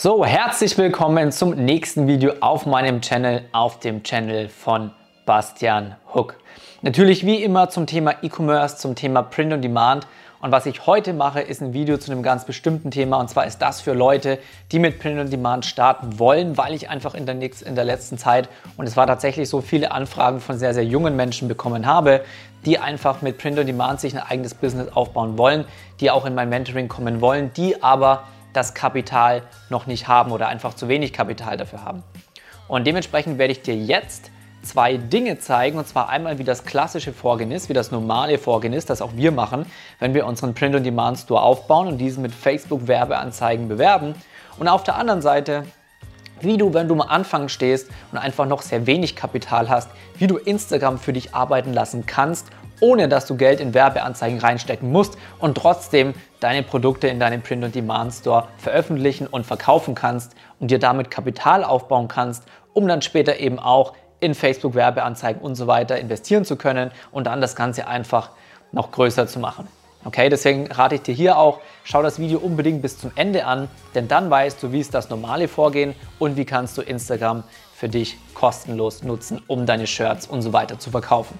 So, herzlich willkommen zum nächsten Video auf meinem Channel, auf dem Channel von Bastian Hook. Natürlich wie immer zum Thema E-Commerce, zum Thema Print on Demand. Und was ich heute mache, ist ein Video zu einem ganz bestimmten Thema. Und zwar ist das für Leute, die mit Print on Demand starten wollen, weil ich einfach in der, in der letzten Zeit, und es war tatsächlich so, viele Anfragen von sehr, sehr jungen Menschen bekommen habe, die einfach mit Print on Demand sich ein eigenes Business aufbauen wollen, die auch in mein Mentoring kommen wollen, die aber das Kapital noch nicht haben oder einfach zu wenig Kapital dafür haben. Und dementsprechend werde ich dir jetzt zwei Dinge zeigen, und zwar einmal, wie das klassische Vorgehen ist, wie das normale Vorgehen ist, das auch wir machen, wenn wir unseren Print-on-Demand-Store aufbauen und diesen mit Facebook-Werbeanzeigen bewerben. Und auf der anderen Seite, wie du, wenn du am Anfang stehst und einfach noch sehr wenig Kapital hast, wie du Instagram für dich arbeiten lassen kannst ohne dass du Geld in Werbeanzeigen reinstecken musst und trotzdem deine Produkte in deinem Print-on-Demand-Store veröffentlichen und verkaufen kannst und dir damit Kapital aufbauen kannst, um dann später eben auch in Facebook-Werbeanzeigen und so weiter investieren zu können und dann das Ganze einfach noch größer zu machen. Okay, deswegen rate ich dir hier auch, schau das Video unbedingt bis zum Ende an, denn dann weißt du, wie ist das normale Vorgehen und wie kannst du Instagram für dich kostenlos nutzen, um deine Shirts und so weiter zu verkaufen.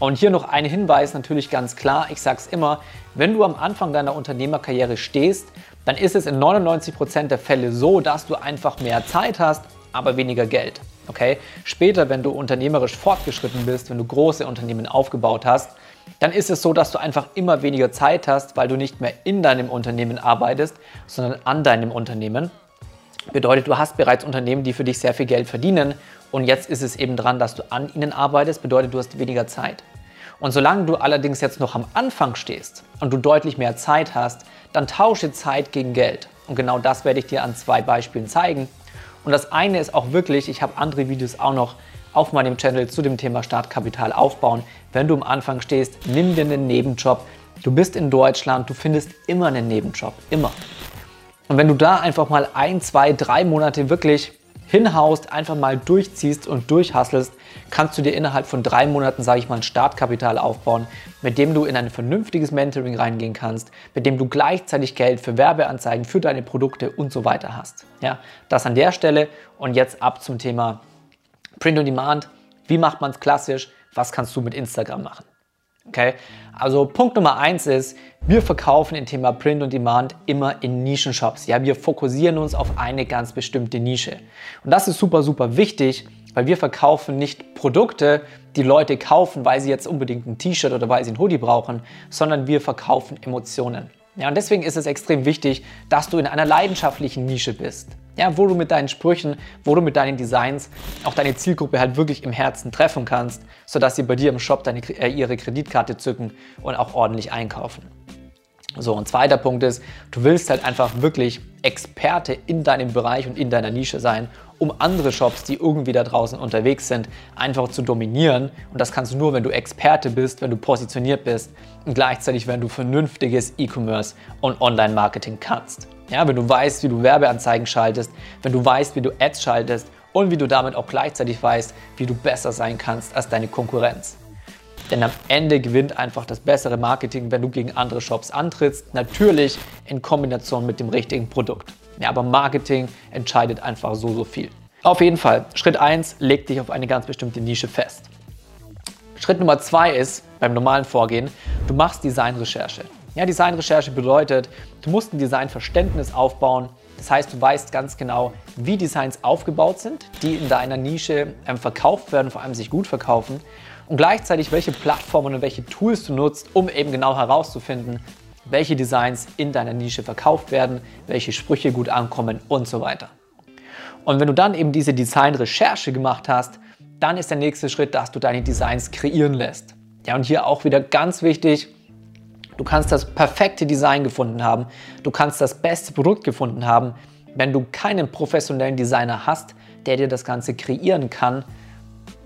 Und hier noch ein Hinweis, natürlich ganz klar, ich sage es immer, wenn du am Anfang deiner Unternehmerkarriere stehst, dann ist es in 99 Prozent der Fälle so, dass du einfach mehr Zeit hast, aber weniger Geld. Okay? Später, wenn du unternehmerisch fortgeschritten bist, wenn du große Unternehmen aufgebaut hast, dann ist es so, dass du einfach immer weniger Zeit hast, weil du nicht mehr in deinem Unternehmen arbeitest, sondern an deinem Unternehmen. Bedeutet, du hast bereits Unternehmen, die für dich sehr viel Geld verdienen und jetzt ist es eben dran, dass du an ihnen arbeitest, bedeutet, du hast weniger Zeit. Und solange du allerdings jetzt noch am Anfang stehst und du deutlich mehr Zeit hast, dann tausche Zeit gegen Geld. Und genau das werde ich dir an zwei Beispielen zeigen. Und das eine ist auch wirklich, ich habe andere Videos auch noch auf meinem Channel zu dem Thema Startkapital aufbauen. Wenn du am Anfang stehst, nimm dir einen Nebenjob. Du bist in Deutschland, du findest immer einen Nebenjob, immer. Und wenn du da einfach mal ein, zwei, drei Monate wirklich hinhaust, einfach mal durchziehst und durchhasselst, kannst du dir innerhalb von drei Monaten, sage ich mal, ein Startkapital aufbauen, mit dem du in ein vernünftiges Mentoring reingehen kannst, mit dem du gleichzeitig Geld für Werbeanzeigen, für deine Produkte und so weiter hast. Ja, das an der Stelle und jetzt ab zum Thema Print on Demand. Wie macht man es klassisch? Was kannst du mit Instagram machen? Okay, also Punkt Nummer eins ist, wir verkaufen im Thema Print und Demand immer in Nischenshops. Ja, wir fokussieren uns auf eine ganz bestimmte Nische. Und das ist super, super wichtig, weil wir verkaufen nicht Produkte, die Leute kaufen, weil sie jetzt unbedingt ein T-Shirt oder weil sie ein Hoodie brauchen, sondern wir verkaufen Emotionen. Ja, und deswegen ist es extrem wichtig, dass du in einer leidenschaftlichen Nische bist. Ja, wo du mit deinen Sprüchen, wo du mit deinen Designs auch deine Zielgruppe halt wirklich im Herzen treffen kannst, sodass sie bei dir im Shop deine, äh, ihre Kreditkarte zücken und auch ordentlich einkaufen. So, ein zweiter Punkt ist, du willst halt einfach wirklich Experte in deinem Bereich und in deiner Nische sein, um andere Shops, die irgendwie da draußen unterwegs sind, einfach zu dominieren. Und das kannst du nur, wenn du Experte bist, wenn du positioniert bist und gleichzeitig, wenn du vernünftiges E-Commerce und Online-Marketing kannst. Ja, wenn du weißt, wie du Werbeanzeigen schaltest, wenn du weißt, wie du Ads schaltest und wie du damit auch gleichzeitig weißt, wie du besser sein kannst als deine Konkurrenz. Denn am Ende gewinnt einfach das bessere Marketing, wenn du gegen andere Shops antrittst. Natürlich in Kombination mit dem richtigen Produkt. Ja, aber Marketing entscheidet einfach so, so viel. Auf jeden Fall, Schritt 1, leg dich auf eine ganz bestimmte Nische fest. Schritt Nummer 2 ist, beim normalen Vorgehen, du machst Designrecherche. Ja, Designrecherche bedeutet, du musst ein Designverständnis aufbauen. Das heißt, du weißt ganz genau, wie Designs aufgebaut sind, die in deiner Nische ähm, verkauft werden, vor allem sich gut verkaufen und gleichzeitig welche Plattformen und welche Tools du nutzt, um eben genau herauszufinden, welche Designs in deiner Nische verkauft werden, welche Sprüche gut ankommen und so weiter. Und wenn du dann eben diese Design-Recherche gemacht hast, dann ist der nächste Schritt, dass du deine Designs kreieren lässt. Ja, und hier auch wieder ganz wichtig, du kannst das perfekte Design gefunden haben, du kannst das beste Produkt gefunden haben. Wenn du keinen professionellen Designer hast, der dir das Ganze kreieren kann,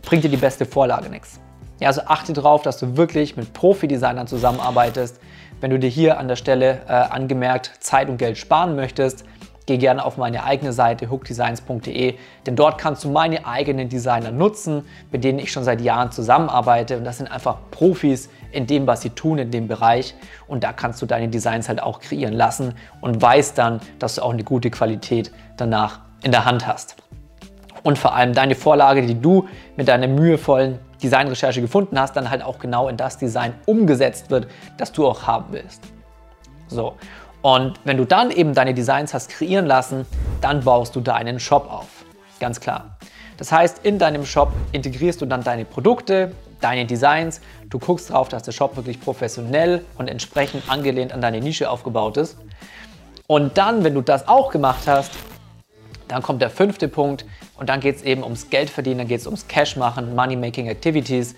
bringt dir die beste Vorlage nichts. Ja, also achte darauf, dass du wirklich mit Profi-Designern zusammenarbeitest. Wenn du dir hier an der Stelle äh, angemerkt Zeit und Geld sparen möchtest, geh gerne auf meine eigene Seite hookdesigns.de, denn dort kannst du meine eigenen Designer nutzen, mit denen ich schon seit Jahren zusammenarbeite und das sind einfach Profis in dem, was sie tun in dem Bereich und da kannst du deine Designs halt auch kreieren lassen und weißt dann, dass du auch eine gute Qualität danach in der Hand hast. Und vor allem deine Vorlage, die du mit deiner mühevollen Designrecherche gefunden hast, dann halt auch genau in das Design umgesetzt wird, das du auch haben willst. So, und wenn du dann eben deine Designs hast kreieren lassen, dann baust du deinen Shop auf. Ganz klar. Das heißt, in deinem Shop integrierst du dann deine Produkte, deine Designs. Du guckst darauf, dass der Shop wirklich professionell und entsprechend angelehnt an deine Nische aufgebaut ist. Und dann, wenn du das auch gemacht hast, dann kommt der fünfte Punkt und dann geht es eben ums Geld verdienen, dann geht es ums Cash machen, Money-Making Activities.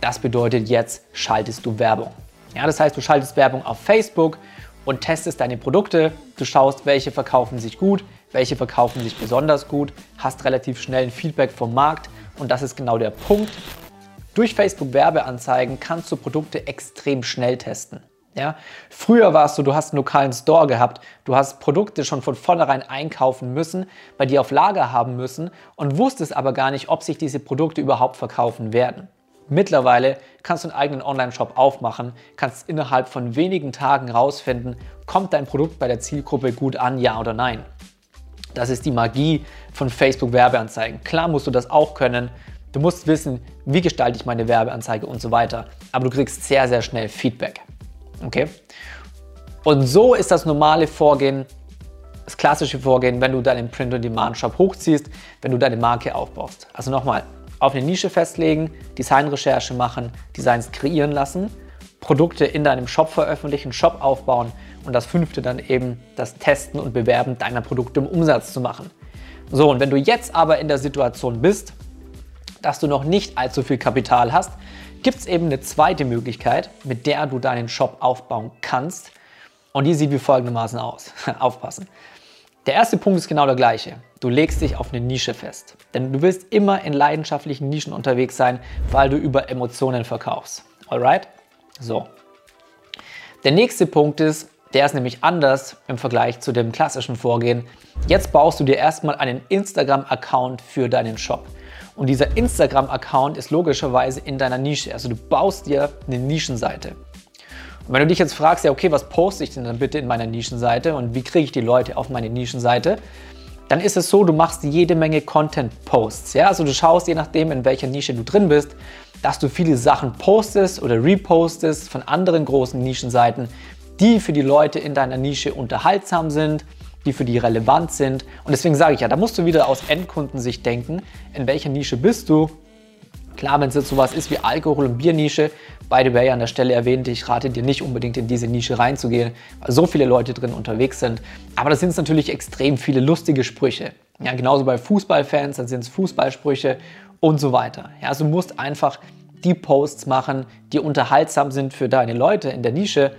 Das bedeutet, jetzt schaltest du Werbung. Ja, das heißt, du schaltest Werbung auf Facebook, und testest deine Produkte. Du schaust, welche verkaufen sich gut, welche verkaufen sich besonders gut, hast relativ schnell ein Feedback vom Markt und das ist genau der Punkt. Durch Facebook Werbeanzeigen kannst du Produkte extrem schnell testen. Ja? Früher war es so, du hast einen lokalen Store gehabt, du hast Produkte schon von vornherein einkaufen müssen, bei dir auf Lager haben müssen und wusstest aber gar nicht, ob sich diese Produkte überhaupt verkaufen werden. Mittlerweile kannst du einen eigenen Online-Shop aufmachen, kannst innerhalb von wenigen Tagen rausfinden, kommt dein Produkt bei der Zielgruppe gut an, ja oder nein. Das ist die Magie von Facebook Werbeanzeigen. Klar musst du das auch können. Du musst wissen, wie gestalte ich meine Werbeanzeige und so weiter. Aber du kriegst sehr, sehr schnell Feedback. Okay? Und so ist das normale Vorgehen, das klassische Vorgehen, wenn du deinen Print-on-Demand-Shop hochziehst, wenn du deine Marke aufbaust. Also nochmal, auf eine Nische festlegen, Designrecherche machen, Designs kreieren lassen, Produkte in deinem Shop veröffentlichen, Shop aufbauen und das fünfte dann eben das Testen und Bewerben deiner Produkte, um Umsatz zu machen. So, und wenn du jetzt aber in der Situation bist, dass du noch nicht allzu viel Kapital hast, gibt es eben eine zweite Möglichkeit, mit der du deinen Shop aufbauen kannst. Und die sieht wie folgendermaßen aus. Aufpassen. Der erste Punkt ist genau der gleiche. Du legst dich auf eine Nische fest. Denn du willst immer in leidenschaftlichen Nischen unterwegs sein, weil du über Emotionen verkaufst. Alright? So. Der nächste Punkt ist, der ist nämlich anders im Vergleich zu dem klassischen Vorgehen. Jetzt baust du dir erstmal einen Instagram-Account für deinen Shop. Und dieser Instagram-Account ist logischerweise in deiner Nische. Also du baust dir eine Nischenseite. Und wenn du dich jetzt fragst, ja okay, was poste ich denn dann bitte in meiner Nischenseite und wie kriege ich die Leute auf meine Nischenseite, dann ist es so, du machst jede Menge Content-Posts. Ja? Also du schaust, je nachdem, in welcher Nische du drin bist, dass du viele Sachen postest oder repostest von anderen großen Nischenseiten, die für die Leute in deiner Nische unterhaltsam sind, die für die relevant sind. Und deswegen sage ich ja, da musst du wieder aus Endkundensicht denken, in welcher Nische bist du. Klar, wenn es jetzt sowas ist wie Alkohol- und Biernische, by the way, an der Stelle erwähnt, ich rate dir nicht unbedingt in diese Nische reinzugehen, weil so viele Leute drin unterwegs sind. Aber da sind es natürlich extrem viele lustige Sprüche. Ja, genauso bei Fußballfans, dann sind es Fußballsprüche und so weiter. Ja, also du musst einfach die Posts machen, die unterhaltsam sind für deine Leute in der Nische.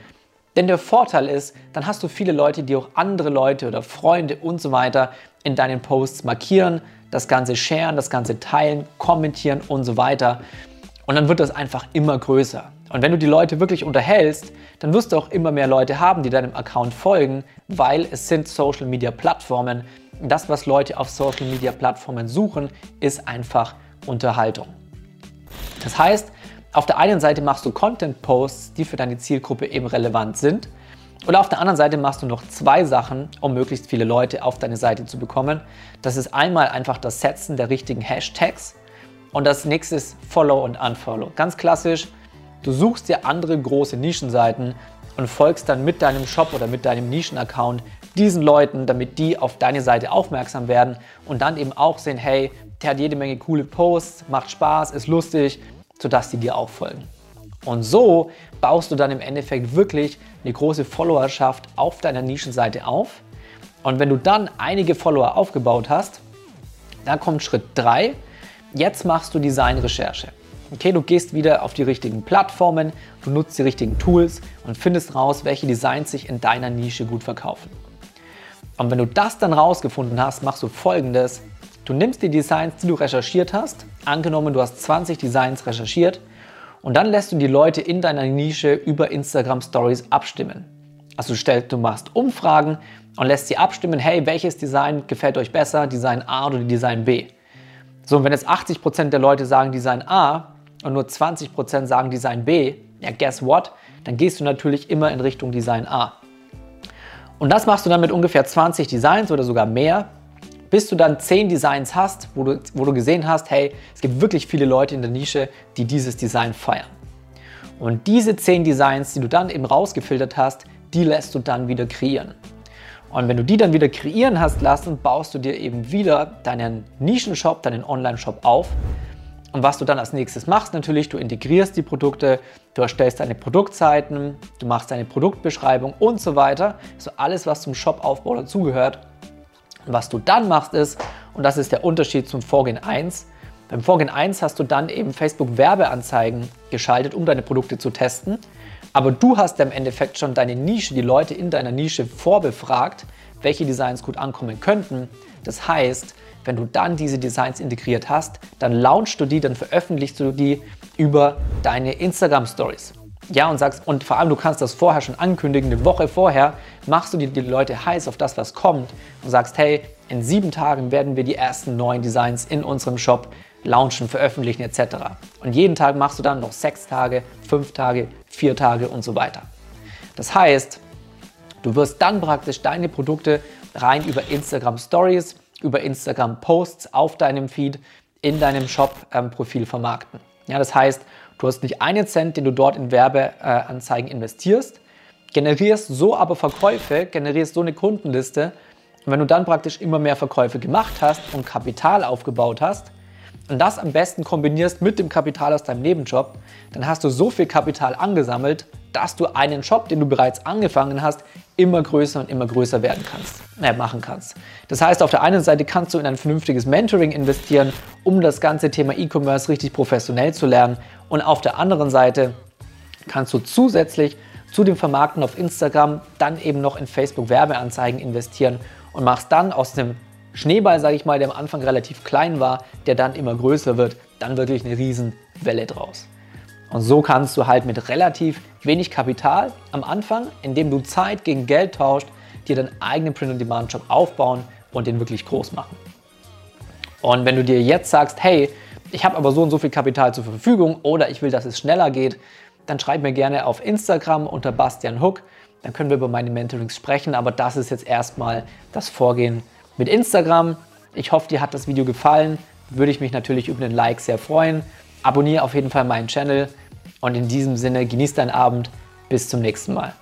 Denn der Vorteil ist, dann hast du viele Leute, die auch andere Leute oder Freunde und so weiter in deinen Posts markieren, das Ganze sharen, das Ganze teilen, kommentieren und so weiter. Und dann wird das einfach immer größer. Und wenn du die Leute wirklich unterhältst, dann wirst du auch immer mehr Leute haben, die deinem Account folgen, weil es sind Social Media Plattformen. Das, was Leute auf Social Media Plattformen suchen, ist einfach Unterhaltung. Das heißt, auf der einen Seite machst du Content-Posts, die für deine Zielgruppe eben relevant sind. Und auf der anderen Seite machst du noch zwei Sachen, um möglichst viele Leute auf deine Seite zu bekommen. Das ist einmal einfach das Setzen der richtigen Hashtags und das nächste ist Follow und Unfollow. Ganz klassisch, du suchst dir andere große Nischenseiten und folgst dann mit deinem Shop oder mit deinem Nischen-Account diesen Leuten, damit die auf deine Seite aufmerksam werden und dann eben auch sehen, hey, der hat jede Menge coole Posts, macht Spaß, ist lustig, sodass die dir auch folgen. Und so baust du dann im Endeffekt wirklich eine große Followerschaft auf deiner Nischenseite auf. Und wenn du dann einige Follower aufgebaut hast, dann kommt Schritt 3 Jetzt machst du Designrecherche. Okay, du gehst wieder auf die richtigen Plattformen, du nutzt die richtigen Tools und findest raus, welche Designs sich in deiner Nische gut verkaufen. Und wenn du das dann rausgefunden hast, machst du folgendes. Du nimmst die Designs, die du recherchiert hast, angenommen du hast 20 Designs recherchiert, und dann lässt du die Leute in deiner Nische über Instagram Stories abstimmen. Also du, stellst, du machst Umfragen, und lässt sie abstimmen, hey, welches Design gefällt euch besser, Design A oder Design B. So, und wenn jetzt 80% der Leute sagen Design A und nur 20% sagen Design B, ja, guess what? Dann gehst du natürlich immer in Richtung Design A. Und das machst du dann mit ungefähr 20 Designs oder sogar mehr, bis du dann 10 Designs hast, wo du, wo du gesehen hast, hey, es gibt wirklich viele Leute in der Nische, die dieses Design feiern. Und diese 10 Designs, die du dann eben rausgefiltert hast, die lässt du dann wieder kreieren. Und wenn du die dann wieder kreieren hast lassen, baust du dir eben wieder deinen Nischenshop, deinen Online-Shop auf. Und was du dann als nächstes machst, natürlich, du integrierst die Produkte, du erstellst deine Produktseiten, du machst deine Produktbeschreibung und so weiter. Also alles, was zum Shopaufbau dazugehört. Was du dann machst ist, und das ist der Unterschied zum Vorgehen 1, beim Vorgehen 1 hast du dann eben Facebook Werbeanzeigen geschaltet, um deine Produkte zu testen. Aber du hast im Endeffekt schon deine Nische, die Leute in deiner Nische vorbefragt, welche Designs gut ankommen könnten. Das heißt, wenn du dann diese Designs integriert hast, dann launchst du die, dann veröffentlichst du die über deine Instagram Stories. Ja, und sagst, und vor allem du kannst das vorher schon ankündigen, eine Woche vorher machst du die, die Leute heiß auf das, was kommt und sagst, hey, in sieben Tagen werden wir die ersten neuen Designs in unserem Shop launchen, veröffentlichen etc. Und jeden Tag machst du dann noch sechs Tage, fünf Tage, vier Tage und so weiter. Das heißt, du wirst dann praktisch deine Produkte rein über Instagram Stories, über Instagram Posts auf deinem Feed in deinem Shop-Profil ähm, vermarkten. Ja, das heißt, du hast nicht einen Cent, den du dort in Werbeanzeigen investierst, generierst so aber Verkäufe, generierst so eine Kundenliste. Und wenn du dann praktisch immer mehr Verkäufe gemacht hast und Kapital aufgebaut hast, und das am besten kombinierst mit dem Kapital aus deinem Nebenjob, dann hast du so viel Kapital angesammelt, dass du einen Job, den du bereits angefangen hast, immer größer und immer größer werden kannst, äh, machen kannst. Das heißt, auf der einen Seite kannst du in ein vernünftiges Mentoring investieren, um das ganze Thema E-Commerce richtig professionell zu lernen. Und auf der anderen Seite kannst du zusätzlich zu dem Vermarkten auf Instagram dann eben noch in Facebook Werbeanzeigen investieren und machst dann aus dem Schneeball, sage ich mal, der am Anfang relativ klein war, der dann immer größer wird, dann wirklich eine Riesenwelle draus. Und so kannst du halt mit relativ wenig Kapital am Anfang, indem du Zeit gegen Geld tauscht, dir deinen eigenen Print-on-Demand-Shop aufbauen und den wirklich groß machen. Und wenn du dir jetzt sagst, hey, ich habe aber so und so viel Kapital zur Verfügung oder ich will, dass es schneller geht, dann schreib mir gerne auf Instagram unter Bastian Hook. Dann können wir über meine Mentorings sprechen, aber das ist jetzt erstmal das Vorgehen mit Instagram. Ich hoffe, dir hat das Video gefallen. Würde ich mich natürlich über einen Like sehr freuen. Abonniere auf jeden Fall meinen Channel und in diesem Sinne genieß deinen Abend. Bis zum nächsten Mal.